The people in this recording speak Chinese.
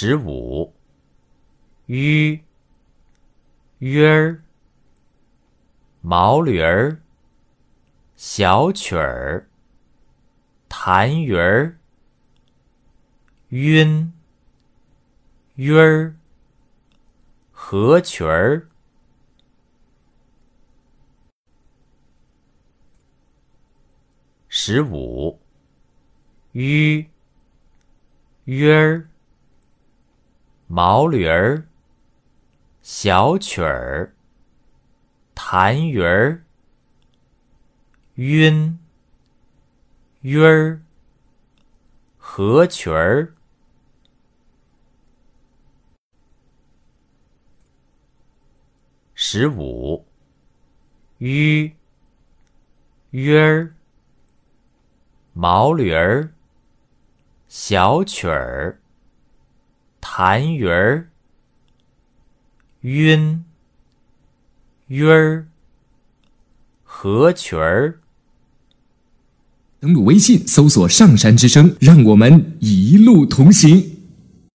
十五，鱼，鱼儿，毛驴儿，小曲儿，痰盂儿，晕，晕儿，合群儿。十五，鱼，鱼儿。毛驴儿，小曲儿，痰盂儿，晕，晕儿，合群儿。十五，鱼，鱼儿，毛驴儿，小曲儿。韩云儿，晕，晕儿，合群儿。登录微信，搜索“上山之声”，让我们一路同行。